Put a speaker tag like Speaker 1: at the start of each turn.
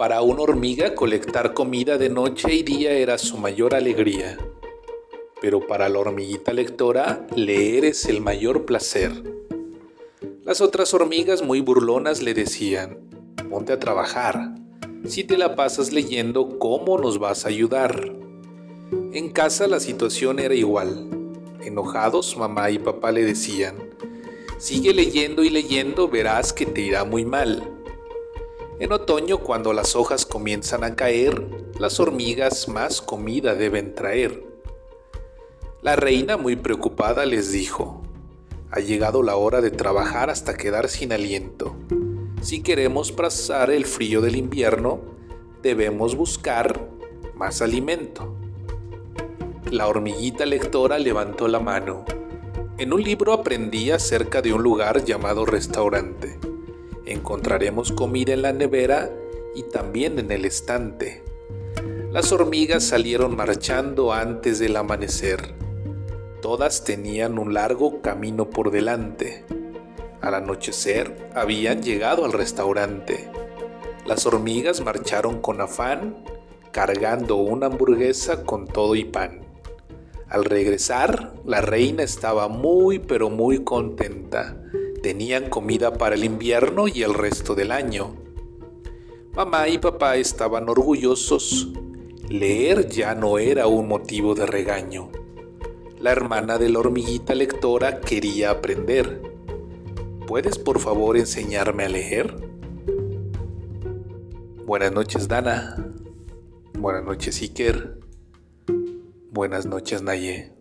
Speaker 1: Para una hormiga colectar comida de noche y día era su mayor alegría. Pero para la hormiguita lectora, leer es el mayor placer. Las otras hormigas muy burlonas le decían, ponte a trabajar. Si te la pasas leyendo, ¿cómo nos vas a ayudar? En casa la situación era igual. Enojados, mamá y papá le decían, sigue leyendo y leyendo, verás que te irá muy mal. En otoño, cuando las hojas comienzan a caer, las hormigas más comida deben traer. La reina, muy preocupada, les dijo, ha llegado la hora de trabajar hasta quedar sin aliento. Si queremos pasar el frío del invierno, debemos buscar más alimento. La hormiguita lectora levantó la mano. En un libro aprendí acerca de un lugar llamado restaurante encontraremos comida en la nevera y también en el estante. Las hormigas salieron marchando antes del amanecer. Todas tenían un largo camino por delante. Al anochecer habían llegado al restaurante. Las hormigas marcharon con afán, cargando una hamburguesa con todo y pan. Al regresar, la reina estaba muy pero muy contenta Tenían comida para el invierno y el resto del año. Mamá y papá estaban orgullosos. Leer ya no era un motivo de regaño. La hermana de la hormiguita lectora quería aprender. ¿Puedes por favor enseñarme a leer? Buenas noches Dana. Buenas noches Iker. Buenas noches Naye.